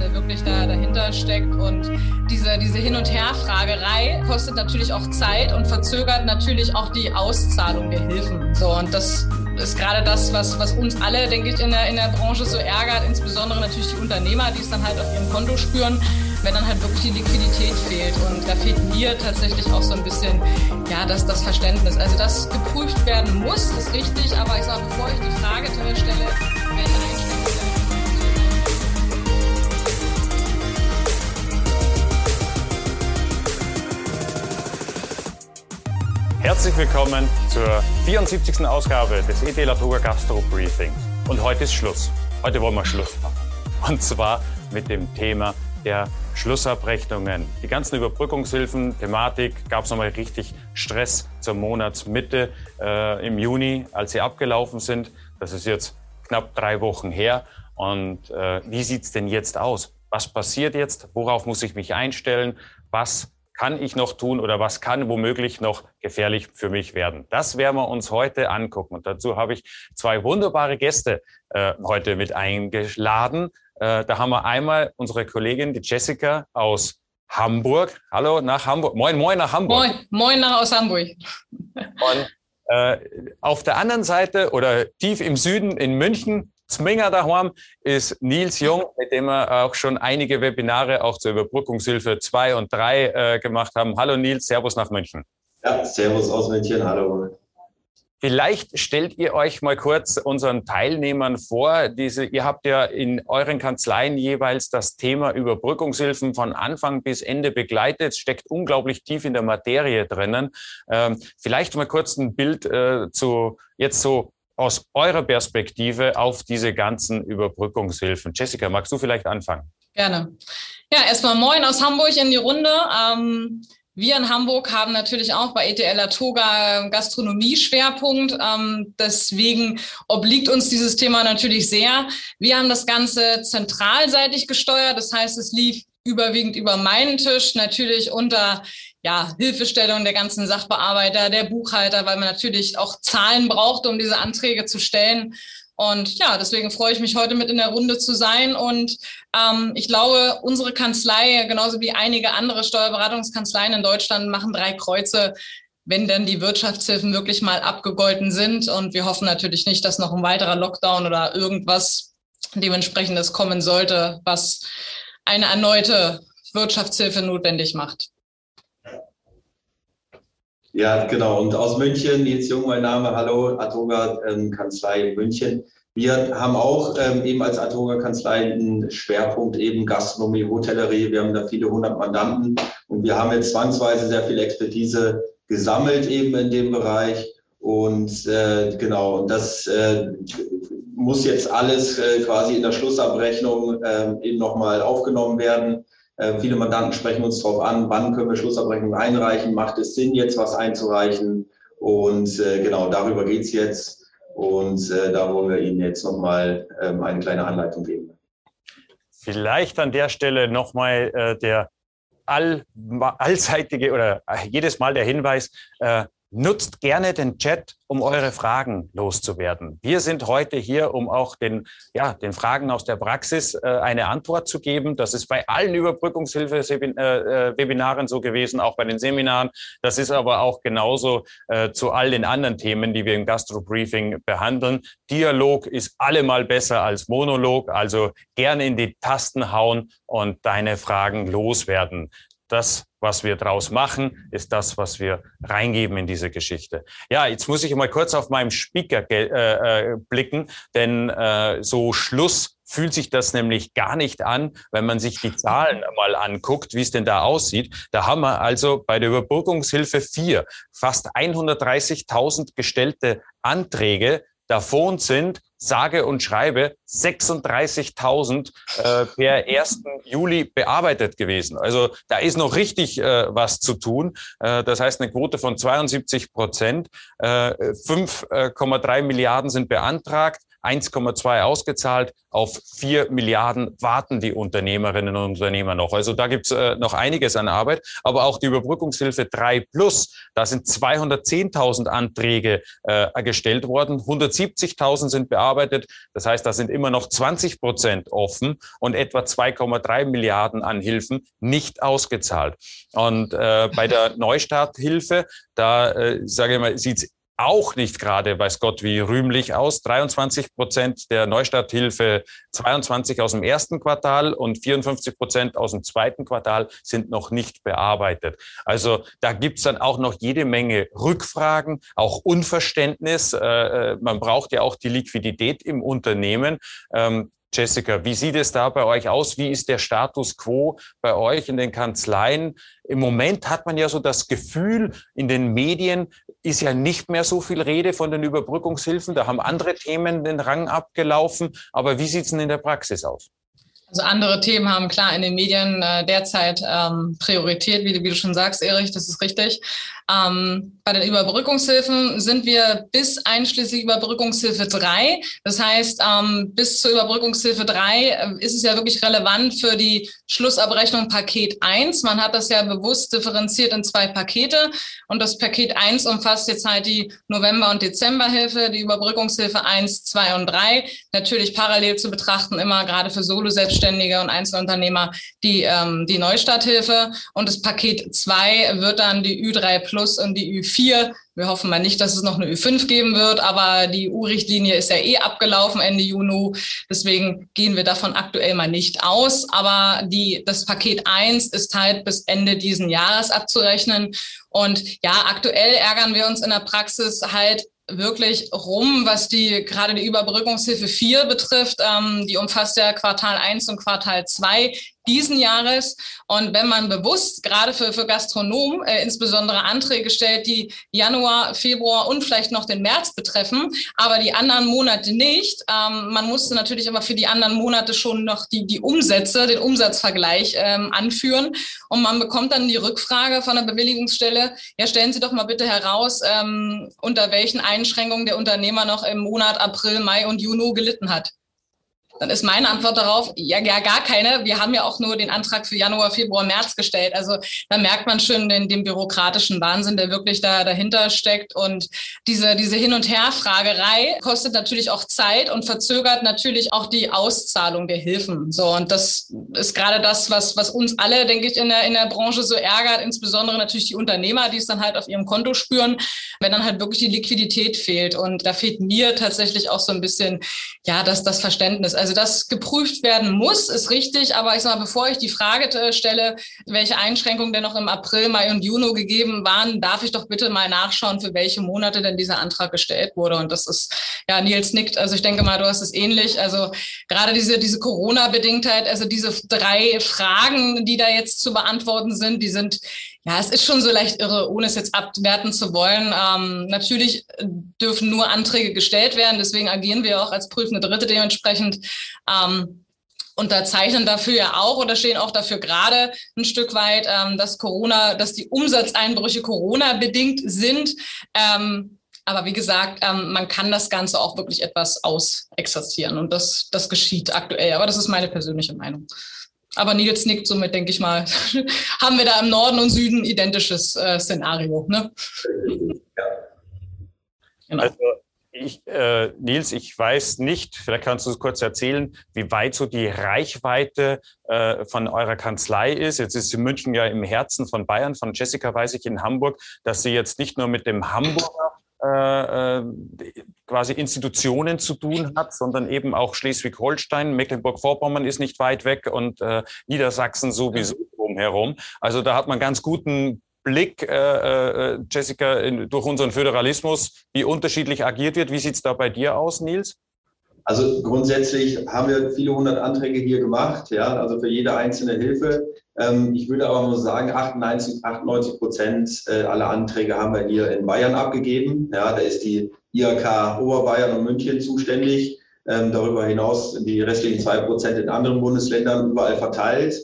äh, wirklich da dahinter steckt. Und diese, diese Hin- und Herfragerei kostet natürlich auch Zeit und verzögert natürlich auch die Auszahlung der Hilfen. So, und das ist gerade das, was, was uns alle, denke ich, in der, in der Branche so ärgert, insbesondere natürlich die Unternehmer, die es dann halt auf ihrem Konto spüren, wenn dann halt wirklich die Liquidität fehlt. Und da fehlt mir tatsächlich auch so ein bisschen ja, das, das Verständnis. Also das geprüft werden muss, ist richtig, aber ich sage, bevor ich die Frage stelle, welche Herzlich willkommen zur 74. Ausgabe des ET Latoga Gastro Briefings. Und heute ist Schluss. Heute wollen wir Schluss machen. Und zwar mit dem Thema der Schlussabrechnungen. Die ganzen Überbrückungshilfen, Thematik, gab es nochmal richtig Stress zur Monatsmitte äh, im Juni, als sie abgelaufen sind. Das ist jetzt knapp drei Wochen her. Und äh, wie sieht's denn jetzt aus? Was passiert jetzt? Worauf muss ich mich einstellen? Was kann ich noch tun oder was kann womöglich noch gefährlich für mich werden? Das werden wir uns heute angucken. Und dazu habe ich zwei wunderbare Gäste äh, heute mit eingeladen. Äh, da haben wir einmal unsere Kollegin, die Jessica aus Hamburg. Hallo nach Hamburg. Moin, moin nach Hamburg. Moin, moin nach aus Hamburg. Und äh, auf der anderen Seite oder tief im Süden in München Zwinger daheim ist Nils Jung, mit dem wir auch schon einige Webinare auch zur Überbrückungshilfe 2 und 3 äh, gemacht haben. Hallo Nils, Servus nach München. Ja, Servus aus München, hallo. Vielleicht stellt ihr euch mal kurz unseren Teilnehmern vor. Diese, ihr habt ja in euren Kanzleien jeweils das Thema Überbrückungshilfen von Anfang bis Ende begleitet. Es steckt unglaublich tief in der Materie drinnen. Ähm, vielleicht mal kurz ein Bild äh, zu jetzt so aus eurer Perspektive auf diese ganzen Überbrückungshilfen. Jessica, magst du vielleicht anfangen? Gerne. Ja, erstmal moin aus Hamburg in die Runde. Ähm, wir in Hamburg haben natürlich auch bei ETL Atoga Gastronomie-Schwerpunkt. Ähm, deswegen obliegt uns dieses Thema natürlich sehr. Wir haben das Ganze zentralseitig gesteuert. Das heißt, es lief überwiegend über meinen Tisch, natürlich unter ja, Hilfestellung der ganzen Sachbearbeiter, der Buchhalter, weil man natürlich auch Zahlen braucht, um diese Anträge zu stellen. Und ja, deswegen freue ich mich heute mit in der Runde zu sein. Und ähm, ich glaube, unsere Kanzlei, genauso wie einige andere Steuerberatungskanzleien in Deutschland, machen drei Kreuze, wenn denn die Wirtschaftshilfen wirklich mal abgegolten sind. Und wir hoffen natürlich nicht, dass noch ein weiterer Lockdown oder irgendwas dementsprechendes kommen sollte, was eine erneute Wirtschaftshilfe notwendig macht. Ja, genau. Und aus München, Nils Jung, mein Name, hallo, Atoga ähm, Kanzlei München. Wir haben auch ähm, eben als Atoga Kanzlei einen Schwerpunkt eben Gastronomie, Hotellerie. Wir haben da viele hundert Mandanten und wir haben jetzt zwangsweise sehr viel Expertise gesammelt eben in dem Bereich. Und äh, genau, das äh, muss jetzt alles äh, quasi in der Schlussabrechnung äh, eben nochmal aufgenommen werden. Äh, viele Mandanten sprechen uns darauf an, wann können wir Schlussabrechnung einreichen, macht es Sinn, jetzt was einzureichen? Und äh, genau darüber geht's jetzt. Und äh, da wollen wir Ihnen jetzt nochmal ähm, eine kleine Anleitung geben. Vielleicht an der Stelle nochmal der all, allseitige oder jedes Mal der Hinweis, Nutzt gerne den Chat, um eure Fragen loszuwerden. Wir sind heute hier, um auch den, ja, den Fragen aus der Praxis äh, eine Antwort zu geben. Das ist bei allen Überbrückungshilfe-Webinaren äh, so gewesen, auch bei den Seminaren. Das ist aber auch genauso äh, zu all den anderen Themen, die wir im Gastro-Briefing behandeln. Dialog ist allemal besser als Monolog, also gerne in die Tasten hauen und deine Fragen loswerden. Das was wir draus machen, ist das, was wir reingeben in diese Geschichte. Ja, jetzt muss ich mal kurz auf meinem Speaker äh, äh, blicken, denn äh, so Schluss fühlt sich das nämlich gar nicht an, wenn man sich die Zahlen mal anguckt, wie es denn da aussieht. Da haben wir also bei der Überbrückungshilfe 4 fast 130.000 gestellte Anträge. Davon sind sage und schreibe 36.000 äh, per 1. Juli bearbeitet gewesen. Also da ist noch richtig äh, was zu tun. Äh, das heißt eine Quote von 72 Prozent. Äh, 5,3 Milliarden sind beantragt. 1,2 ausgezahlt. Auf 4 Milliarden warten die Unternehmerinnen und Unternehmer noch. Also da gibt's äh, noch einiges an Arbeit. Aber auch die Überbrückungshilfe 3 Plus, da sind 210.000 Anträge äh, gestellt worden. 170.000 sind bearbeitet. Das heißt, da sind immer noch 20 Prozent offen und etwa 2,3 Milliarden an Hilfen nicht ausgezahlt. Und äh, bei der Neustarthilfe, da äh, sage ich mal, sieht's auch nicht gerade, weiß Gott, wie rühmlich aus. 23 Prozent der Neustarthilfe 22 aus dem ersten Quartal und 54 Prozent aus dem zweiten Quartal sind noch nicht bearbeitet. Also da gibt's dann auch noch jede Menge Rückfragen, auch Unverständnis. Äh, äh man braucht ja auch die Liquidität im Unternehmen. Ähm, Jessica, wie sieht es da bei euch aus? Wie ist der Status quo bei euch in den Kanzleien? Im Moment hat man ja so das Gefühl, in den Medien ist ja nicht mehr so viel Rede von den Überbrückungshilfen. Da haben andere Themen den Rang abgelaufen. Aber wie sieht es denn in der Praxis aus? Also andere Themen haben klar in den Medien äh, derzeit ähm, Priorität, wie, wie, du schon sagst, Erich, das ist richtig. Ähm, bei den Überbrückungshilfen sind wir bis einschließlich Überbrückungshilfe 3. Das heißt, ähm, bis zur Überbrückungshilfe 3 äh, ist es ja wirklich relevant für die Schlussabrechnung Paket 1. Man hat das ja bewusst differenziert in zwei Pakete. Und das Paket 1 umfasst jetzt halt die November- und Dezemberhilfe, die Überbrückungshilfe 1, 2 und 3. Natürlich parallel zu betrachten, immer gerade für Solo-Selbstständige und Einzelunternehmer die, ähm, die Neustarthilfe. Und das Paket 2 wird dann die Ü3 Plus und die Ü4. Wir hoffen mal nicht, dass es noch eine Ü5 geben wird, aber die U-Richtlinie ist ja eh abgelaufen Ende Juni. Deswegen gehen wir davon aktuell mal nicht aus. Aber die, das Paket 1 ist halt bis Ende diesen Jahres abzurechnen. Und ja, aktuell ärgern wir uns in der Praxis halt wirklich rum, was die gerade die Überbrückungshilfe 4 betrifft. Ähm, die umfasst ja Quartal 1 und Quartal 2 diesen Jahres. Und wenn man bewusst gerade für, für Gastronomen äh, insbesondere Anträge stellt, die Januar, Februar und vielleicht noch den März betreffen, aber die anderen Monate nicht, ähm, man musste natürlich aber für die anderen Monate schon noch die, die Umsätze, den Umsatzvergleich ähm, anführen. Und man bekommt dann die Rückfrage von der Bewilligungsstelle, ja, stellen Sie doch mal bitte heraus, ähm, unter welchen Einschränkungen der Unternehmer noch im Monat April, Mai und Juni gelitten hat. Dann ist meine Antwort darauf, ja, ja, gar keine. Wir haben ja auch nur den Antrag für Januar, Februar, März gestellt. Also da merkt man schon den, den bürokratischen Wahnsinn, der wirklich da dahinter steckt. Und diese, diese Hin- und Herfragerei kostet natürlich auch Zeit und verzögert natürlich auch die Auszahlung der Hilfen. So, und das ist gerade das, was, was uns alle, denke ich, in der, in der Branche so ärgert, insbesondere natürlich die Unternehmer, die es dann halt auf ihrem Konto spüren, wenn dann halt wirklich die Liquidität fehlt. Und da fehlt mir tatsächlich auch so ein bisschen, ja, das, das Verständnis. Also also das geprüft werden muss, ist richtig. Aber ich sage mal, bevor ich die Frage stelle, welche Einschränkungen denn noch im April, Mai und Juni gegeben waren, darf ich doch bitte mal nachschauen, für welche Monate denn dieser Antrag gestellt wurde. Und das ist, ja, Nils nickt. Also ich denke mal, du hast es ähnlich. Also gerade diese, diese Corona-Bedingtheit, also diese drei Fragen, die da jetzt zu beantworten sind, die sind ja, es ist schon so leicht irre, ohne es jetzt abwerten zu wollen. Ähm, natürlich dürfen nur Anträge gestellt werden, deswegen agieren wir auch als prüfende Dritte dementsprechend. Ähm, unterzeichnen dafür ja auch oder stehen auch dafür gerade ein Stück weit, ähm, dass Corona, dass die Umsatzeinbrüche Corona bedingt sind. Ähm, aber wie gesagt, ähm, man kann das Ganze auch wirklich etwas ausexerzieren und das, das geschieht aktuell. Aber das ist meine persönliche Meinung. Aber Nils nickt somit, denke ich mal, haben wir da im Norden und Süden identisches äh, Szenario. Ne? Ja. Genau. Also ich, äh, Nils, ich weiß nicht, vielleicht kannst du es kurz erzählen, wie weit so die Reichweite äh, von eurer Kanzlei ist. Jetzt ist München ja im Herzen von Bayern, von Jessica weiß ich in Hamburg, dass sie jetzt nicht nur mit dem Hamburger äh, äh, quasi Institutionen zu tun hat, sondern eben auch Schleswig-Holstein, Mecklenburg-Vorpommern ist nicht weit weg und äh, Niedersachsen sowieso drumherum. Also da hat man ganz guten Blick, äh, äh, Jessica, in, durch unseren Föderalismus, wie unterschiedlich agiert wird. Wie sieht's da bei dir aus, Nils? Also grundsätzlich haben wir viele hundert Anträge hier gemacht, ja, also für jede einzelne Hilfe. Ähm, ich würde aber nur sagen, 98, 98 Prozent äh, aller Anträge haben wir hier in Bayern abgegeben. Ja, da ist die IHK Oberbayern und München zuständig. Ähm, darüber hinaus die restlichen zwei Prozent in anderen Bundesländern überall verteilt.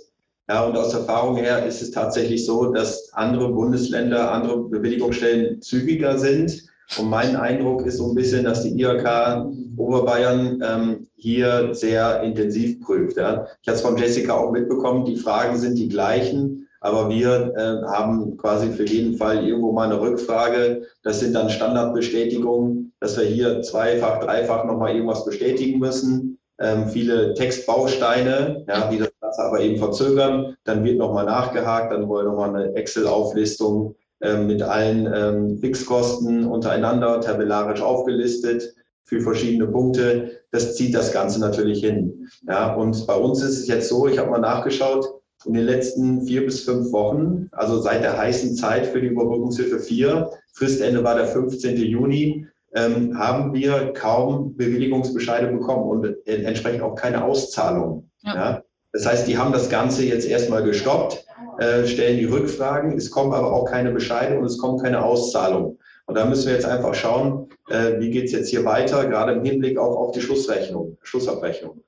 Ja, und aus Erfahrung her ist es tatsächlich so, dass andere Bundesländer, andere Bewilligungsstellen zügiger sind. Und mein Eindruck ist so ein bisschen, dass die IHK Oberbayern ähm, hier sehr intensiv prüft. Ja. Ich habe es von Jessica auch mitbekommen, die Fragen sind die gleichen, aber wir äh, haben quasi für jeden Fall irgendwo mal eine Rückfrage. Das sind dann Standardbestätigungen, dass wir hier zweifach, dreifach nochmal irgendwas bestätigen müssen. Ähm, viele Textbausteine, ja, die das Ganze aber eben verzögern. Dann wird nochmal nachgehakt, dann wollen wir nochmal eine Excel-Auflistung ähm, mit allen ähm, Fixkosten untereinander tabellarisch aufgelistet für verschiedene Punkte. Das zieht das Ganze natürlich hin. Ja, und bei uns ist es jetzt so, ich habe mal nachgeschaut, in den letzten vier bis fünf Wochen, also seit der heißen Zeit für die Überbrückungshilfe 4, Fristende war der 15. Juni, ähm, haben wir kaum Bewilligungsbescheide bekommen und entsprechend auch keine Auszahlung. Ja. ja. Das heißt, die haben das Ganze jetzt erstmal gestoppt, äh, stellen die Rückfragen, es kommen aber auch keine Bescheide und es kommt keine Auszahlung. Und da müssen wir jetzt einfach schauen, äh, wie geht es jetzt hier weiter, gerade im Hinblick auch auf die Schlussrechnung, Schlussabrechnung.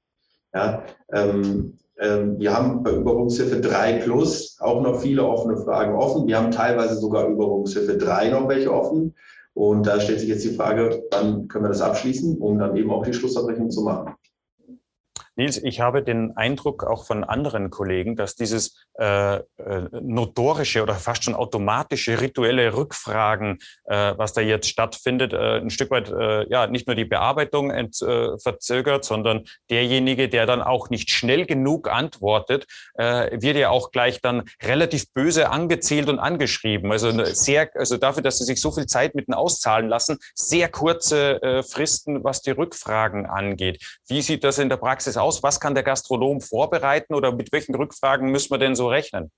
Ja, ähm, ähm, wir haben bei Überbrückungshilfe 3 Plus auch noch viele offene Fragen offen. Wir haben teilweise sogar Überbrückungshilfe 3 noch welche offen. Und da stellt sich jetzt die Frage, wann können wir das abschließen, um dann eben auch die Schlussabrechnung zu machen. Nils, ich habe den Eindruck auch von anderen Kollegen, dass dieses äh, äh, notorische oder fast schon automatische rituelle Rückfragen, äh, was da jetzt stattfindet, äh, ein Stück weit äh, ja nicht nur die Bearbeitung ent, äh, verzögert, sondern derjenige, der dann auch nicht schnell genug antwortet, wird ja auch gleich dann relativ böse angezählt und angeschrieben. Also sehr, also dafür, dass sie sich so viel Zeit mitten auszahlen lassen, sehr kurze Fristen, was die Rückfragen angeht. Wie sieht das in der Praxis aus? Aus? Was kann der Gastronom vorbereiten oder mit welchen Rückfragen müssen wir denn so rechnen?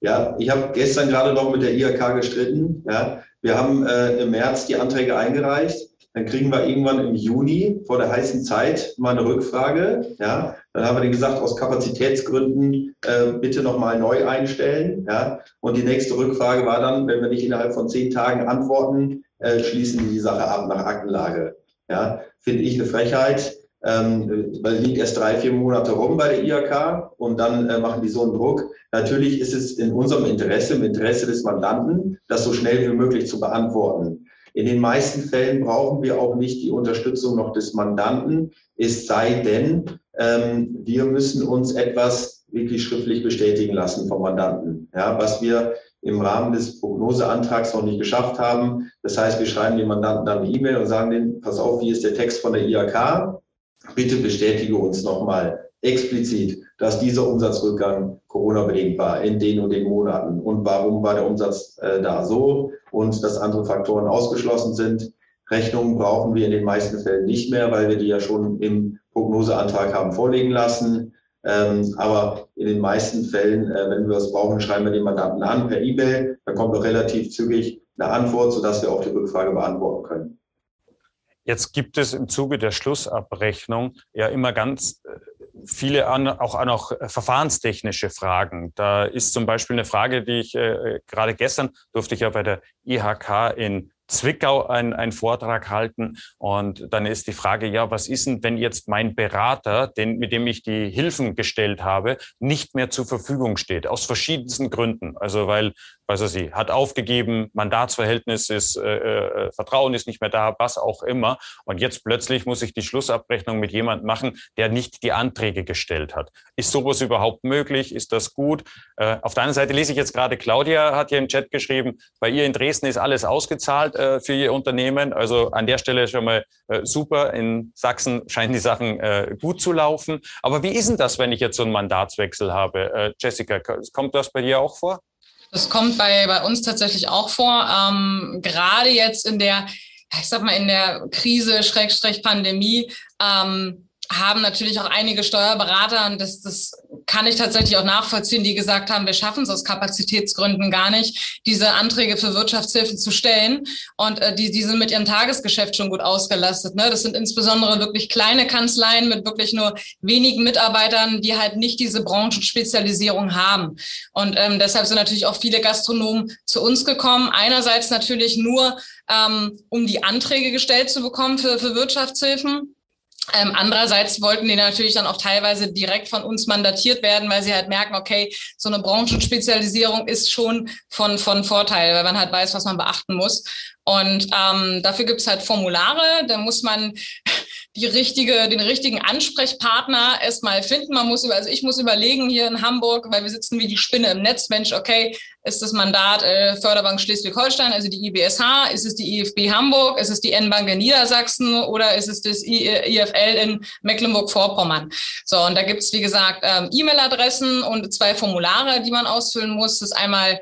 Ja, ich habe gestern gerade noch mit der IHK gestritten. Ja, wir haben äh, im März die Anträge eingereicht. Dann kriegen wir irgendwann im Juni vor der heißen Zeit mal eine Rückfrage. Ja, dann haben wir gesagt, aus Kapazitätsgründen äh, bitte nochmal neu einstellen. Ja, und die nächste Rückfrage war dann, wenn wir nicht innerhalb von zehn Tagen antworten, äh, schließen die die Sache ab nach Aktenlage. Ja, finde ich eine Frechheit ähm, weil liegt erst drei, vier Monate rum bei der IHK und dann äh, machen die so einen Druck. Natürlich ist es in unserem Interesse, im Interesse des Mandanten, das so schnell wie möglich zu beantworten. In den meisten Fällen brauchen wir auch nicht die Unterstützung noch des Mandanten, es sei denn, ähm, wir müssen uns etwas wirklich schriftlich bestätigen lassen vom Mandanten, ja, was wir im Rahmen des Prognoseantrags noch nicht geschafft haben. Das heißt, wir schreiben dem Mandanten dann eine E-Mail und sagen denen, pass auf, wie ist der Text von der IHK? Bitte bestätige uns nochmal explizit, dass dieser Umsatzrückgang Corona-bedingt war in den und den Monaten und warum war der Umsatz äh, da so und dass andere Faktoren ausgeschlossen sind. Rechnungen brauchen wir in den meisten Fällen nicht mehr, weil wir die ja schon im Prognoseantrag haben vorlegen lassen. Ähm, aber in den meisten Fällen, äh, wenn wir es brauchen, schreiben wir den Mandanten an per E-Mail. Dann kommt auch relativ zügig eine Antwort, sodass wir auch die Rückfrage beantworten können. Jetzt gibt es im Zuge der Schlussabrechnung ja immer ganz äh, viele an, auch an auch verfahrenstechnische Fragen. Da ist zum Beispiel eine Frage, die ich äh, gerade gestern durfte ich ja bei der IHK in Zwickau einen Vortrag halten. Und dann ist die Frage, ja, was ist denn, wenn jetzt mein Berater, den, mit dem ich die Hilfen gestellt habe, nicht mehr zur Verfügung steht, aus verschiedensten Gründen. Also weil weiß er sie, hat aufgegeben, Mandatsverhältnis ist, äh, äh, Vertrauen ist nicht mehr da, was auch immer. Und jetzt plötzlich muss ich die Schlussabrechnung mit jemandem machen, der nicht die Anträge gestellt hat. Ist sowas überhaupt möglich? Ist das gut? Äh, auf der anderen Seite lese ich jetzt gerade, Claudia hat hier im Chat geschrieben, bei ihr in Dresden ist alles ausgezahlt äh, für ihr Unternehmen. Also an der Stelle schon mal äh, super. In Sachsen scheinen die Sachen äh, gut zu laufen. Aber wie ist denn das, wenn ich jetzt so einen Mandatswechsel habe? Äh, Jessica, kommt das bei dir auch vor? Das kommt bei, bei uns tatsächlich auch vor. Ähm, gerade jetzt in der, ich sag mal, in der Krise, Schrägstrich Pandemie, ähm, haben natürlich auch einige Steuerberater, und das, das kann ich tatsächlich auch nachvollziehen, die gesagt haben, wir schaffen es aus Kapazitätsgründen gar nicht, diese Anträge für Wirtschaftshilfe zu stellen. Und äh, die, die sind mit ihrem Tagesgeschäft schon gut ausgelastet. Ne? Das sind insbesondere wirklich kleine Kanzleien mit wirklich nur wenigen Mitarbeitern, die halt nicht diese Branchenspezialisierung haben. Und ähm, deshalb sind natürlich auch viele Gastronomen zu uns gekommen. Einerseits natürlich nur, ähm, um die Anträge gestellt zu bekommen für, für Wirtschaftshilfen. Ähm, andererseits wollten die natürlich dann auch teilweise direkt von uns mandatiert werden, weil sie halt merken, okay, so eine Branchenspezialisierung ist schon von, von Vorteil, weil man halt weiß, was man beachten muss. Und ähm, dafür gibt's halt Formulare, da muss man die richtige, den richtigen Ansprechpartner erstmal finden. Man muss über, also ich muss überlegen hier in Hamburg, weil wir sitzen wie die Spinne im Netz. Mensch, okay, ist das Mandat äh, Förderbank Schleswig-Holstein, also die IBSH, ist es die IFB Hamburg, ist es die N-Bank in Niedersachsen oder ist es das IFL in Mecklenburg-Vorpommern? So, und da gibt's wie gesagt, ähm, E-Mail-Adressen und zwei Formulare, die man ausfüllen muss. Das einmal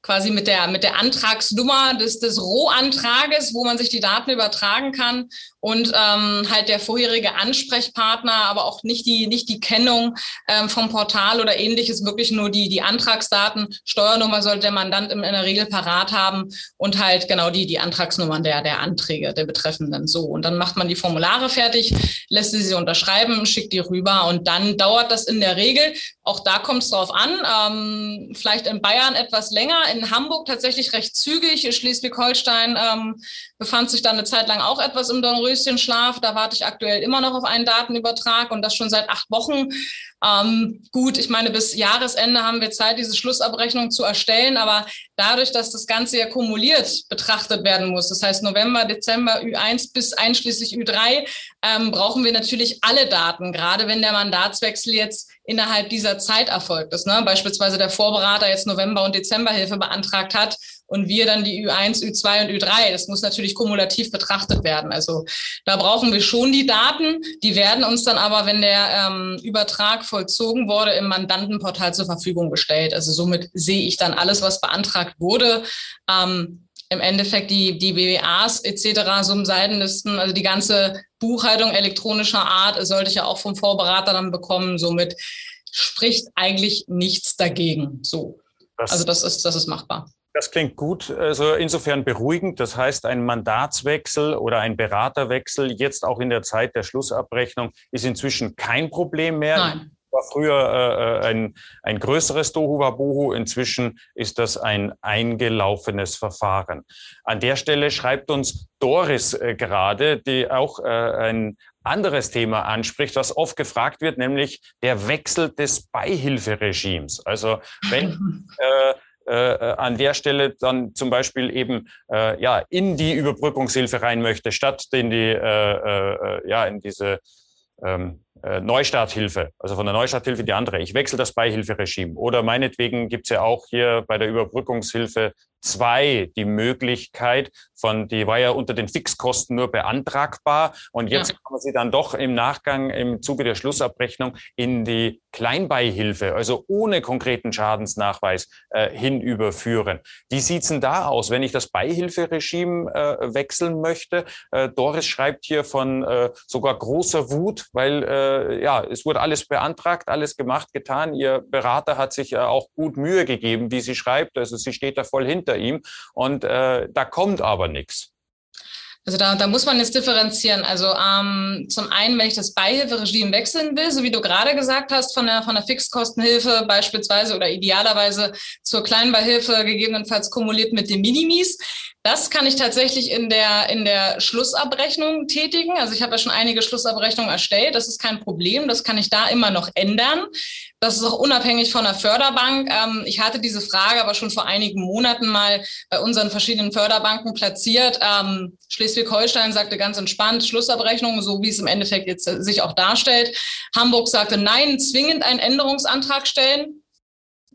quasi mit der, mit der Antragsnummer des, des Rohantrages, wo man sich die Daten übertragen kann und ähm, halt der vorherige Ansprechpartner, aber auch nicht die, nicht die Kennung ähm, vom Portal oder ähnliches, wirklich nur die, die Antragsdaten. Steuernummer sollte der Mandant in, in der Regel parat haben und halt genau die, die Antragsnummern der, der Anträge der Betreffenden. So. Und dann macht man die Formulare fertig, lässt sie sie unterschreiben, schickt die rüber und dann dauert das in der Regel, auch da kommt es drauf an, ähm, vielleicht in Bayern etwas länger, in Hamburg tatsächlich recht zügig, Schleswig-Holstein ähm, befand sich da eine Zeit lang auch etwas im Dornröschenschlaf. Da warte ich aktuell immer noch auf einen Datenübertrag und das schon seit acht Wochen. Ähm, gut, ich meine, bis Jahresende haben wir Zeit, diese Schlussabrechnung zu erstellen, aber dadurch, dass das Ganze ja kumuliert betrachtet werden muss, das heißt November, Dezember, Ü1 bis einschließlich Ü3, ähm, brauchen wir natürlich alle Daten, gerade wenn der Mandatswechsel jetzt innerhalb dieser Zeit erfolgt ist. Ne? Beispielsweise der Vorberater jetzt November- und Dezemberhilfe beantragt hat, und wir dann die Ü1, Ü2 und Ü3. Das muss natürlich kumulativ betrachtet werden. Also da brauchen wir schon die Daten. Die werden uns dann aber, wenn der ähm, Übertrag vollzogen wurde, im Mandantenportal zur Verfügung gestellt. Also somit sehe ich dann alles, was beantragt wurde. Ähm, im Endeffekt die, die BWAs etc., Summenseitenlisten, also die ganze Buchhaltung elektronischer Art sollte ich ja auch vom Vorberater dann bekommen. Somit spricht eigentlich nichts dagegen. So. Das also das ist, das ist machbar. Das klingt gut, also insofern beruhigend. Das heißt, ein Mandatswechsel oder ein Beraterwechsel jetzt auch in der Zeit der Schlussabrechnung ist inzwischen kein Problem mehr. Nein. War früher äh, ein, ein größeres Dohu Inzwischen ist das ein eingelaufenes Verfahren. An der Stelle schreibt uns Doris äh, gerade, die auch äh, ein anderes Thema anspricht, was oft gefragt wird, nämlich der Wechsel des Beihilferegimes. Also wenn äh, äh, äh, an der Stelle dann zum Beispiel eben äh, ja in die Überbrückungshilfe rein möchte, statt in die äh, äh, ja in diese ähm, äh, Neustarthilfe, also von der Neustarthilfe die andere. Ich wechsle das Beihilferegime. Oder meinetwegen gibt es ja auch hier bei der Überbrückungshilfe zwei die Möglichkeit von, die war ja unter den Fixkosten nur beantragbar und jetzt ja. kann man sie dann doch im Nachgang im Zuge der Schlussabrechnung in die Kleinbeihilfe, also ohne konkreten Schadensnachweis äh, hinüberführen. Wie sieht's denn da aus, wenn ich das Beihilferegime äh, wechseln möchte? Äh, Doris schreibt hier von äh, sogar großer Wut, weil äh, ja, es wurde alles beantragt, alles gemacht, getan. Ihr Berater hat sich äh, auch gut Mühe gegeben, wie sie schreibt. Also sie steht da voll hinter ihm und äh, da kommt aber nichts. Also da, da muss man jetzt differenzieren. Also ähm, zum einen, wenn ich das Beihilferegime wechseln will, so wie du gerade gesagt hast, von der, von der Fixkostenhilfe beispielsweise oder idealerweise zur Kleinbeihilfe gegebenenfalls kumuliert mit den Minimis, das kann ich tatsächlich in der, in der Schlussabrechnung tätigen. Also ich habe ja schon einige Schlussabrechnungen erstellt. Das ist kein Problem. Das kann ich da immer noch ändern. Das ist auch unabhängig von der Förderbank. Ähm, ich hatte diese Frage aber schon vor einigen Monaten mal bei unseren verschiedenen Förderbanken platziert. Ähm, Schleswig-Holstein sagte ganz entspannt Schlussabrechnung, so wie es im Endeffekt jetzt sich auch darstellt. Hamburg sagte nein, zwingend einen Änderungsantrag stellen.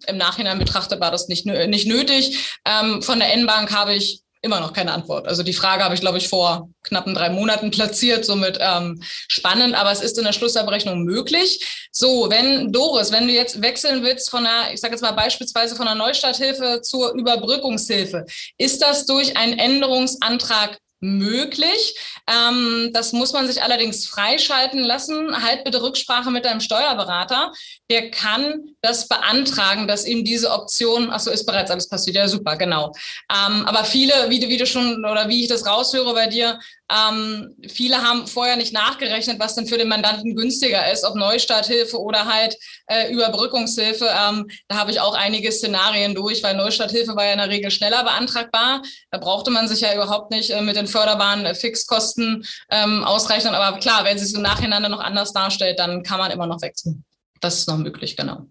Im Nachhinein betrachtet war das nicht, nicht nötig. Ähm, von der N-Bank habe ich immer noch keine Antwort. Also die Frage habe ich, glaube ich, vor knappen drei Monaten platziert, somit ähm, spannend, aber es ist in der Schlussabrechnung möglich. So, wenn Doris, wenn du jetzt wechseln willst von einer, ich sage jetzt mal beispielsweise von einer Neustarthilfe zur Überbrückungshilfe, ist das durch einen Änderungsantrag möglich. Ähm, das muss man sich allerdings freischalten lassen. Halt bitte Rücksprache mit deinem Steuerberater. Der kann das beantragen, dass ihm diese Option, ach so, ist bereits alles passiert. Ja, super, genau. Ähm, aber viele, wie du, wie du schon, oder wie ich das raushöre bei dir, ähm, viele haben vorher nicht nachgerechnet, was denn für den Mandanten günstiger ist, ob Neustarthilfe oder halt äh, Überbrückungshilfe. Ähm, da habe ich auch einige Szenarien durch, weil Neustarthilfe war ja in der Regel schneller beantragbar. Da brauchte man sich ja überhaupt nicht äh, mit den förderbaren äh, Fixkosten ähm, ausrechnen. Aber klar, wenn sich es im Nachhinein noch anders darstellt, dann kann man immer noch wechseln. Das ist noch möglich, genau.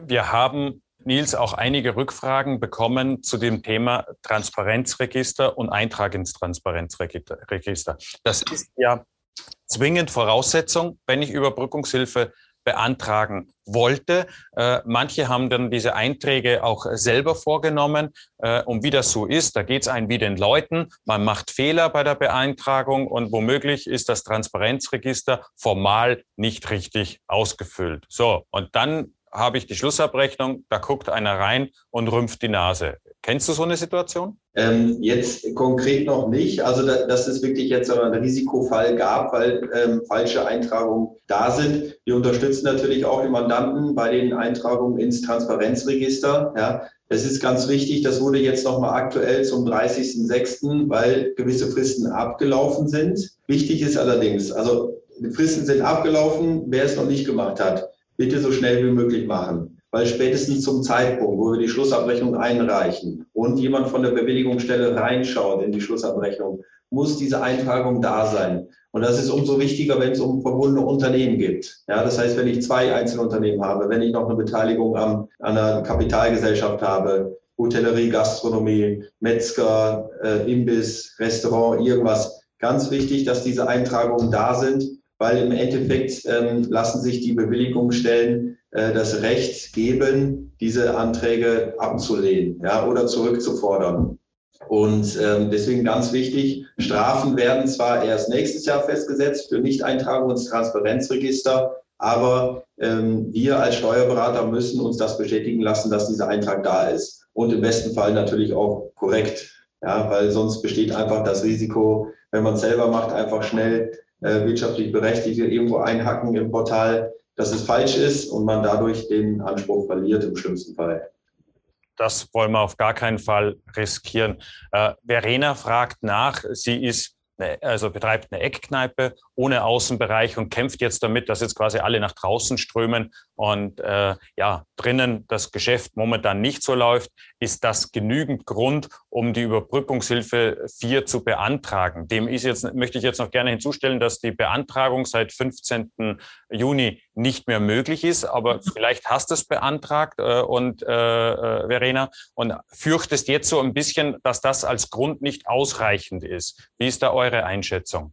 Wir haben Nils, auch einige Rückfragen bekommen zu dem Thema Transparenzregister und Eintrag ins Transparenzregister. Das ist ja zwingend Voraussetzung, wenn ich Überbrückungshilfe beantragen wollte. Äh, manche haben dann diese Einträge auch selber vorgenommen. Äh, und wie das so ist, da geht es einem wie den Leuten. Man macht Fehler bei der Beeintragung und womöglich ist das Transparenzregister formal nicht richtig ausgefüllt. So, und dann habe ich die Schlussabrechnung, da guckt einer rein und rümpft die Nase. Kennst du so eine Situation? Ähm, jetzt konkret noch nicht. Also, da, dass es wirklich jetzt einen Risikofall gab, weil ähm, falsche Eintragungen da sind. Wir unterstützen natürlich auch die Mandanten bei den Eintragungen ins Transparenzregister. Ja, es ist ganz wichtig, das wurde jetzt nochmal aktuell zum 30.06., weil gewisse Fristen abgelaufen sind. Wichtig ist allerdings, also die Fristen sind abgelaufen, wer es noch nicht gemacht hat, bitte so schnell wie möglich machen weil spätestens zum Zeitpunkt, wo wir die Schlussabrechnung einreichen und jemand von der Bewilligungsstelle reinschaut in die Schlussabrechnung, muss diese Eintragung da sein. Und das ist umso wichtiger, wenn es um verbundene Unternehmen gibt. Ja, das heißt, wenn ich zwei Einzelunternehmen habe, wenn ich noch eine Beteiligung am, an einer Kapitalgesellschaft habe, Hotellerie, Gastronomie, Metzger, äh, Imbiss, Restaurant, irgendwas. Ganz wichtig, dass diese Eintragungen da sind, weil im Endeffekt ähm, lassen sich die Bewilligungsstellen äh, das Recht geben, diese Anträge abzulehnen ja, oder zurückzufordern. Und ähm, deswegen ganz wichtig, Strafen werden zwar erst nächstes Jahr festgesetzt für Nichteintragung ins Transparenzregister, aber ähm, wir als Steuerberater müssen uns das bestätigen lassen, dass dieser Eintrag da ist. Und im besten Fall natürlich auch korrekt, ja, weil sonst besteht einfach das Risiko, wenn man es selber macht, einfach schnell äh, wirtschaftlich Berechtigte irgendwo einhacken im Portal, dass es falsch ist und man dadurch den Anspruch verliert im schlimmsten Fall. Das wollen wir auf gar keinen Fall riskieren. Äh, Verena fragt nach, sie ist also betreibt eine Eckkneipe ohne Außenbereich und kämpft jetzt damit, dass jetzt quasi alle nach draußen strömen und äh, ja, drinnen das Geschäft momentan nicht so läuft, ist das genügend Grund, um die Überbrückungshilfe 4 zu beantragen. Dem ist jetzt, möchte ich jetzt noch gerne hinzustellen, dass die Beantragung seit 15. Juni nicht mehr möglich ist, aber mhm. vielleicht hast du es beantragt äh, und äh, äh, Verena und fürchtest jetzt so ein bisschen, dass das als Grund nicht ausreichend ist. Wie ist da eure Einschätzung?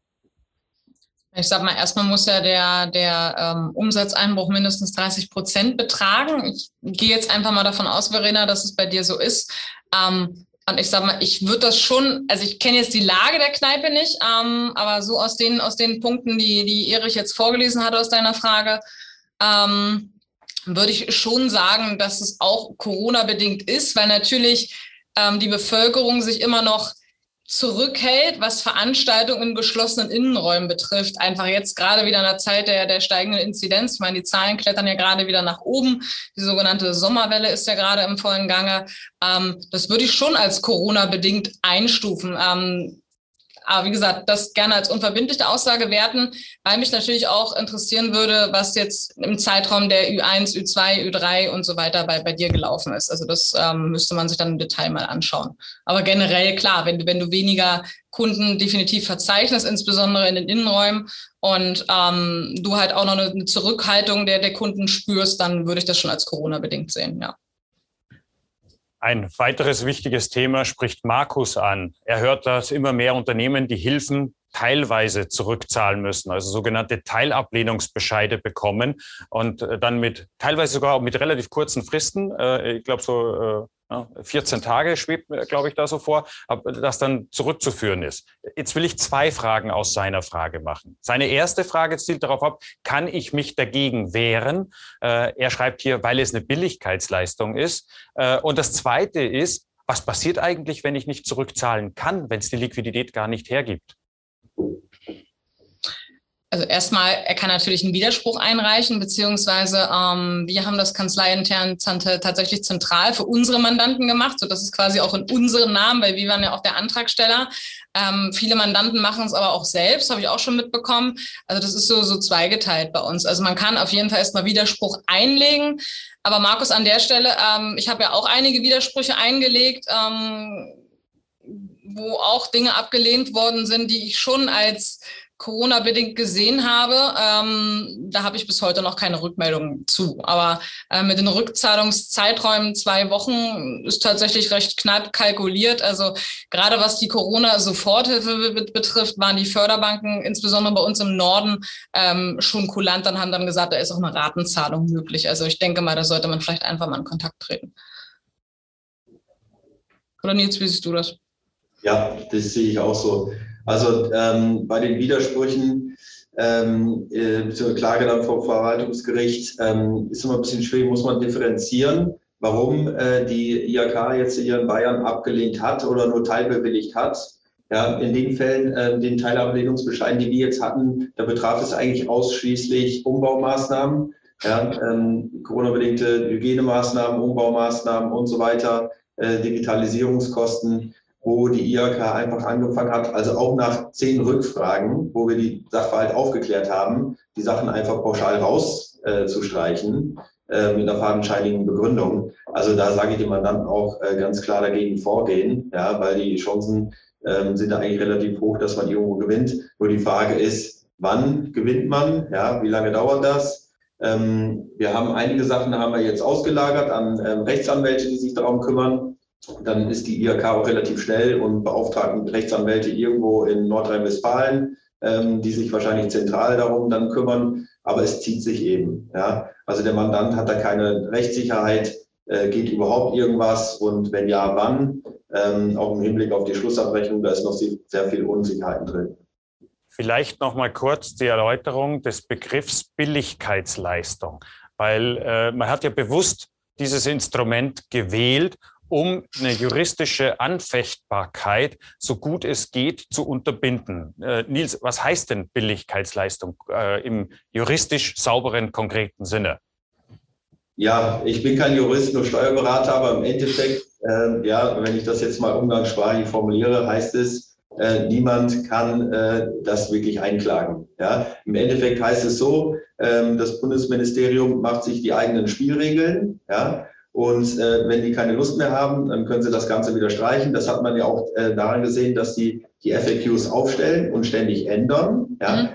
Ich sag mal, erstmal muss ja der, der ähm, Umsatzeinbruch mindestens 30 Prozent betragen. Ich gehe jetzt einfach mal davon aus, Verena, dass es bei dir so ist. Ähm, und ich sag mal, ich würde das schon, also ich kenne jetzt die Lage der Kneipe nicht, ähm, aber so aus den, aus den Punkten, die, die Erich jetzt vorgelesen hat aus deiner Frage, ähm, würde ich schon sagen, dass es auch Corona-bedingt ist, weil natürlich ähm, die Bevölkerung sich immer noch zurückhält, was Veranstaltungen in geschlossenen Innenräumen betrifft. Einfach jetzt gerade wieder in der Zeit der, der steigenden Inzidenz. Ich meine, die Zahlen klettern ja gerade wieder nach oben. Die sogenannte Sommerwelle ist ja gerade im vollen Gange. Ähm, das würde ich schon als Corona-bedingt einstufen. Ähm, aber wie gesagt, das gerne als unverbindliche Aussage werten, weil mich natürlich auch interessieren würde, was jetzt im Zeitraum der Ü1, Ü2, Ü3 und so weiter bei, bei dir gelaufen ist. Also das ähm, müsste man sich dann im Detail mal anschauen. Aber generell klar, wenn du, wenn du weniger Kunden definitiv verzeichnest, insbesondere in den Innenräumen, und ähm, du halt auch noch eine Zurückhaltung der, der Kunden spürst, dann würde ich das schon als Corona-bedingt sehen, ja. Ein weiteres wichtiges Thema spricht Markus an. Er hört, dass immer mehr Unternehmen die Hilfen teilweise zurückzahlen müssen, also sogenannte Teilablehnungsbescheide bekommen und äh, dann mit teilweise sogar mit relativ kurzen Fristen, äh, ich glaube so 14 äh, Tage schwebt, glaube ich, da so vor, das dann zurückzuführen ist. Jetzt will ich zwei Fragen aus seiner Frage machen. Seine erste Frage zielt darauf ab, kann ich mich dagegen wehren? Er schreibt hier, weil es eine Billigkeitsleistung ist. Und das zweite ist, was passiert eigentlich, wenn ich nicht zurückzahlen kann, wenn es die Liquidität gar nicht hergibt? Also erstmal, er kann natürlich einen Widerspruch einreichen, beziehungsweise ähm, wir haben das kanzleiintern tatsächlich zentral für unsere Mandanten gemacht. So, das ist quasi auch in unserem Namen, weil wir waren ja auch der Antragsteller. Ähm, viele Mandanten machen es aber auch selbst, habe ich auch schon mitbekommen. Also das ist so, so zweigeteilt bei uns. Also man kann auf jeden Fall erstmal Widerspruch einlegen. Aber Markus, an der Stelle, ähm, ich habe ja auch einige Widersprüche eingelegt. Ähm, wo auch Dinge abgelehnt worden sind, die ich schon als Corona-bedingt gesehen habe, ähm, da habe ich bis heute noch keine Rückmeldung zu. Aber äh, mit den Rückzahlungszeiträumen zwei Wochen ist tatsächlich recht knapp kalkuliert. Also gerade was die Corona-Soforthilfe betrifft, waren die Förderbanken, insbesondere bei uns im Norden, ähm, schon kulant und haben dann gesagt, da ist auch eine Ratenzahlung möglich. Also ich denke mal, da sollte man vielleicht einfach mal in Kontakt treten. Oder Nils, wie siehst du das? Ja, das sehe ich auch so. Also ähm, bei den Widersprüchen ähm, äh, zur Klage dann vom Verwaltungsgericht ähm, ist immer ein bisschen schwierig, muss man differenzieren, warum äh, die IHK jetzt hier in Bayern abgelehnt hat oder nur teilbewilligt hat. Ja, in den Fällen, äh, den Teilablehnungsbescheiden, die wir jetzt hatten, da betraf es eigentlich ausschließlich Umbaumaßnahmen, ja, ähm, Corona-bedingte Hygienemaßnahmen, Umbaumaßnahmen und so weiter, äh, Digitalisierungskosten wo die IHK einfach angefangen hat, also auch nach zehn Rückfragen, wo wir die Sachverhalt aufgeklärt haben, die Sachen einfach pauschal rauszustreichen äh, äh, mit einer fadenscheinigen Begründung. Also da sage ich dem Mandanten auch äh, ganz klar dagegen vorgehen, ja, weil die Chancen ähm, sind da eigentlich relativ hoch, dass man irgendwo gewinnt. Nur die Frage ist, wann gewinnt man? Ja, wie lange dauert das? Ähm, wir haben einige Sachen haben wir jetzt ausgelagert an ähm, Rechtsanwälte, die sich darum kümmern dann ist die IHK auch relativ schnell und beauftragt Rechtsanwälte irgendwo in Nordrhein-Westfalen, ähm, die sich wahrscheinlich zentral darum dann kümmern. Aber es zieht sich eben. Ja? Also der Mandant hat da keine Rechtssicherheit, äh, geht überhaupt irgendwas und wenn ja, wann? Ähm, auch im Hinblick auf die Schlussabrechnung, da ist noch sehr viel Unsicherheiten drin. Vielleicht noch mal kurz die Erläuterung des Begriffs Billigkeitsleistung, weil äh, man hat ja bewusst dieses Instrument gewählt, um eine juristische Anfechtbarkeit so gut es geht zu unterbinden. Äh, Nils, was heißt denn Billigkeitsleistung äh, im juristisch sauberen, konkreten Sinne? Ja, ich bin kein Jurist, nur Steuerberater, aber im Endeffekt, äh, ja, wenn ich das jetzt mal umgangssprachlich formuliere, heißt es, äh, niemand kann äh, das wirklich einklagen. Ja? Im Endeffekt heißt es so, ähm, das Bundesministerium macht sich die eigenen Spielregeln. Ja? Und äh, wenn die keine Lust mehr haben, dann können sie das Ganze wieder streichen. Das hat man ja auch äh, daran gesehen, dass die die FAQs aufstellen und ständig ändern. Ja, mhm.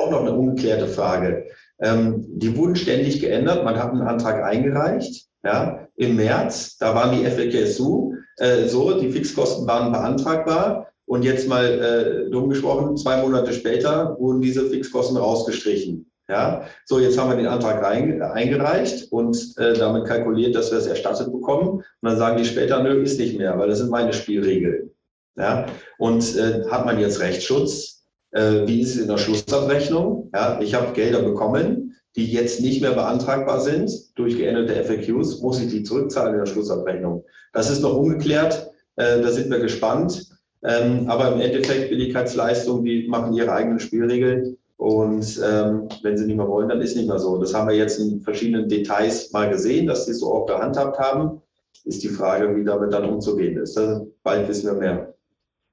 auch noch eine ungeklärte Frage. Ähm, die wurden ständig geändert. Man hat einen Antrag eingereicht. Ja, im März, da waren die FAQs so, äh, so, die Fixkosten waren beantragbar. Und jetzt mal äh, dumm gesprochen, zwei Monate später wurden diese Fixkosten rausgestrichen. Ja, so jetzt haben wir den Antrag rein, eingereicht und äh, damit kalkuliert, dass wir es erstattet bekommen. Und dann sagen die später, nö, ist nicht mehr, weil das sind meine Spielregeln. Ja, und äh, hat man jetzt Rechtsschutz? Äh, wie ist es in der Schlussabrechnung? Ja, ich habe Gelder bekommen, die jetzt nicht mehr beantragbar sind durch geänderte FAQs. Muss ich die zurückzahlen in der Schlussabrechnung? Das ist noch ungeklärt. Äh, da sind wir gespannt. Ähm, aber im Endeffekt Billigkeitsleistungen, die machen ihre eigenen Spielregeln. Und ähm, wenn sie nicht mehr wollen, dann ist nicht mehr so. Das haben wir jetzt in verschiedenen Details mal gesehen, dass sie es so auch gehandhabt haben. Ist die Frage, wie damit dann umzugehen ist. Das, bald wissen wir mehr.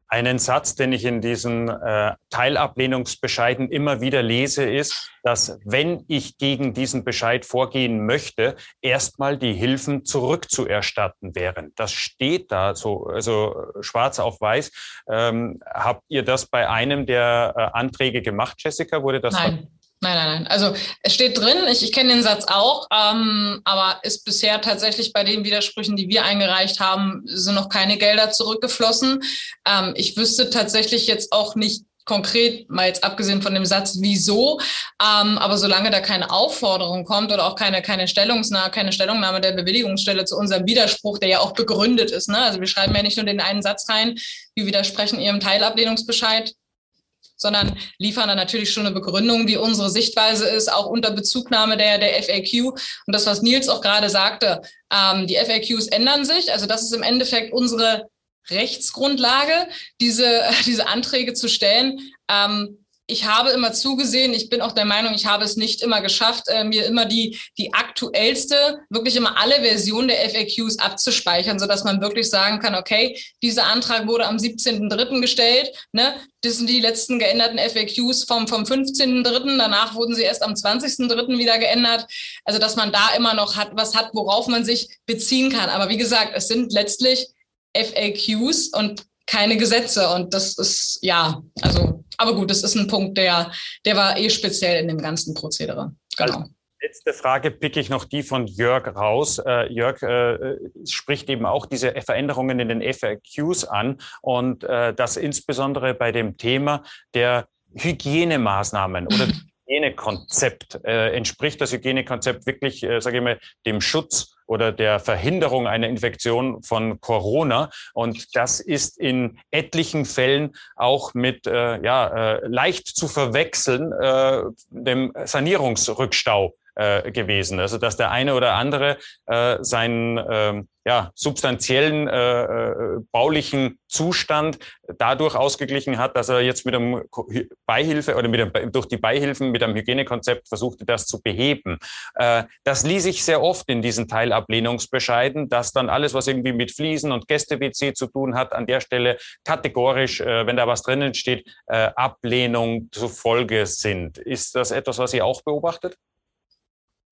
Einen Satz, den ich in diesen äh, Teilablehnungsbescheiden immer wieder lese, ist, dass wenn ich gegen diesen Bescheid vorgehen möchte, erstmal die Hilfen zurückzuerstatten wären. Das steht da so, also schwarz auf weiß. Ähm, habt ihr das bei einem der äh, Anträge gemacht, Jessica? Wurde das? Nein. Nein, nein, nein. Also es steht drin, ich, ich kenne den Satz auch, ähm, aber ist bisher tatsächlich bei den Widersprüchen, die wir eingereicht haben, sind noch keine Gelder zurückgeflossen. Ähm, ich wüsste tatsächlich jetzt auch nicht konkret, mal jetzt abgesehen von dem Satz, wieso, ähm, aber solange da keine Aufforderung kommt oder auch keine, keine, Stellungsnahme, keine Stellungnahme der Bewilligungsstelle zu unserem Widerspruch, der ja auch begründet ist. Ne? Also wir schreiben ja nicht nur den einen Satz rein, wir widersprechen Ihrem Teilablehnungsbescheid, sondern liefern dann natürlich schon eine Begründung, wie unsere Sichtweise ist, auch unter Bezugnahme der, der FAQ. Und das, was Nils auch gerade sagte, ähm, die FAQs ändern sich. Also das ist im Endeffekt unsere Rechtsgrundlage, diese, diese Anträge zu stellen. Ähm, ich habe immer zugesehen, ich bin auch der Meinung, ich habe es nicht immer geschafft, äh, mir immer die, die aktuellste, wirklich immer alle Versionen der FAQs abzuspeichern, sodass man wirklich sagen kann, okay, dieser Antrag wurde am 17.03. gestellt, ne? das sind die letzten geänderten FAQs vom, vom 15.03., danach wurden sie erst am 20.03. wieder geändert, also dass man da immer noch hat, was hat, worauf man sich beziehen kann. Aber wie gesagt, es sind letztlich FAQs und keine Gesetze und das ist, ja, also aber gut, das ist ein Punkt, der, der war eh speziell in dem ganzen Prozedere. Genau. Also letzte Frage picke ich noch die von Jörg raus. Äh, Jörg äh, spricht eben auch diese Veränderungen in den FAQs an und äh, das insbesondere bei dem Thema der Hygienemaßnahmen oder Hygienekonzept. Äh, entspricht das Hygienekonzept wirklich, äh, sage ich mal, dem Schutz oder der Verhinderung einer Infektion von Corona. Und das ist in etlichen Fällen auch mit äh, ja, äh, leicht zu verwechseln äh, dem Sanierungsrückstau äh, gewesen. Also dass der eine oder andere äh, seinen äh, ja, substanziellen äh, äh, baulichen Zustand dadurch ausgeglichen hat, dass er jetzt mit einem Beihilfe oder mit dem, durch die Beihilfen mit einem Hygienekonzept versuchte, das zu beheben. Äh, das ließ ich sehr oft in diesen Teilablehnungsbescheiden, dass dann alles, was irgendwie mit Fliesen und Gäste-WC zu tun hat, an der Stelle kategorisch, äh, wenn da was drinnen steht, äh, Ablehnung zufolge sind. Ist das etwas, was ihr auch beobachtet?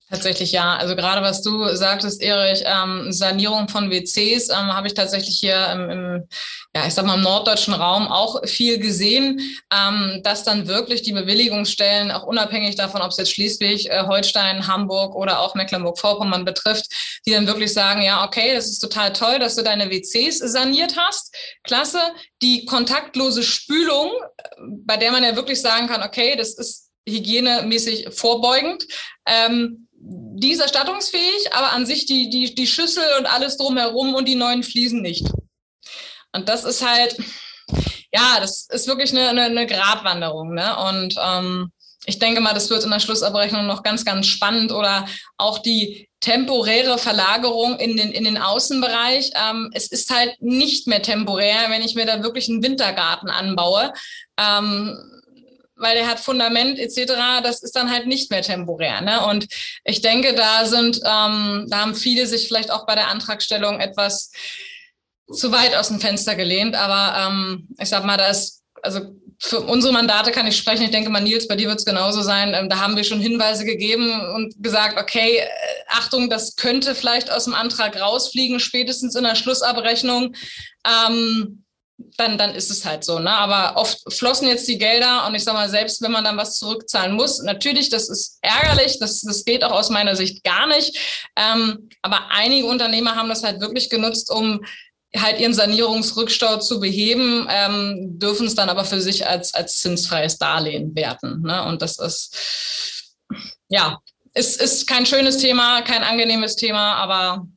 Tatsächlich ja. Also gerade was du sagtest, Erich, ähm, Sanierung von WCs ähm, habe ich tatsächlich hier im, im, ja, ich sag mal, im norddeutschen Raum auch viel gesehen, ähm, dass dann wirklich die Bewilligungsstellen, auch unabhängig davon, ob es jetzt Schleswig, äh, Holstein, Hamburg oder auch Mecklenburg-Vorpommern betrifft, die dann wirklich sagen, ja, okay, das ist total toll, dass du deine WCs saniert hast. Klasse. Die kontaktlose Spülung, bei der man ja wirklich sagen kann, okay, das ist hygienemäßig vorbeugend. Ähm, die ist erstattungsfähig, aber an sich die, die, die Schüssel und alles drumherum und die neuen Fliesen nicht. Und das ist halt, ja, das ist wirklich eine, eine, eine Gratwanderung. Ne? Und ähm, ich denke mal, das wird in der Schlussabrechnung noch ganz, ganz spannend oder auch die temporäre Verlagerung in den, in den Außenbereich. Ähm, es ist halt nicht mehr temporär, wenn ich mir da wirklich einen Wintergarten anbaue. Ähm, weil der hat Fundament etc., das ist dann halt nicht mehr temporär. Ne? Und ich denke, da sind, ähm, da haben viele sich vielleicht auch bei der Antragstellung etwas zu weit aus dem Fenster gelehnt. Aber ähm, ich sag mal, da ist, also für unsere Mandate kann ich sprechen. Ich denke mal, Nils, bei dir wird es genauso sein. Ähm, da haben wir schon Hinweise gegeben und gesagt, okay, äh, Achtung, das könnte vielleicht aus dem Antrag rausfliegen, spätestens in der Schlussabrechnung. Ähm, dann, dann ist es halt so. Ne? Aber oft flossen jetzt die Gelder und ich sage mal, selbst wenn man dann was zurückzahlen muss, natürlich, das ist ärgerlich, das, das geht auch aus meiner Sicht gar nicht. Ähm, aber einige Unternehmer haben das halt wirklich genutzt, um halt ihren Sanierungsrückstau zu beheben, ähm, dürfen es dann aber für sich als, als zinsfreies Darlehen werten. Ne? Und das ist, ja, ist, ist kein schönes Thema, kein angenehmes Thema, aber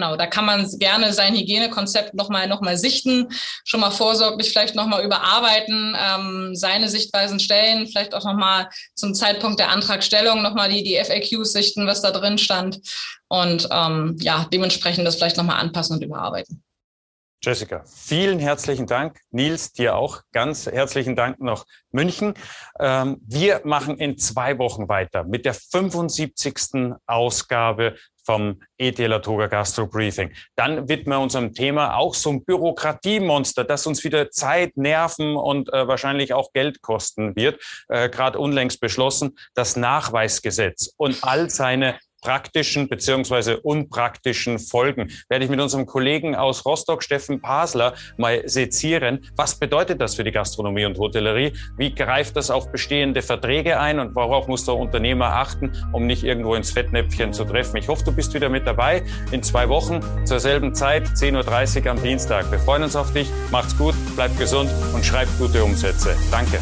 Genau, da kann man gerne sein Hygienekonzept nochmal noch mal sichten, schon mal vorsorglich vielleicht nochmal überarbeiten, ähm, seine Sichtweisen stellen, vielleicht auch nochmal zum Zeitpunkt der Antragstellung nochmal die, die FAQs sichten, was da drin stand und ähm, ja, dementsprechend das vielleicht nochmal anpassen und überarbeiten. Jessica, vielen herzlichen Dank. Nils, dir auch ganz herzlichen Dank nach München. Ähm, wir machen in zwei Wochen weiter mit der 75. Ausgabe vom ETL Toga Gastro Briefing. Dann widmen wir unserem Thema auch so ein Bürokratiemonster, das uns wieder Zeit, Nerven und äh, wahrscheinlich auch Geld kosten wird. Äh, Gerade unlängst beschlossen, das Nachweisgesetz und all seine praktischen beziehungsweise unpraktischen Folgen. Werde ich mit unserem Kollegen aus Rostock, Steffen Pasler, mal sezieren. Was bedeutet das für die Gastronomie und Hotellerie? Wie greift das auf bestehende Verträge ein und worauf muss der Unternehmer achten, um nicht irgendwo ins Fettnäpfchen zu treffen? Ich hoffe, du bist wieder mit dabei in zwei Wochen zur selben Zeit, 10.30 Uhr am Dienstag. Wir freuen uns auf dich. Macht's gut, bleibt gesund und schreibt gute Umsätze. Danke.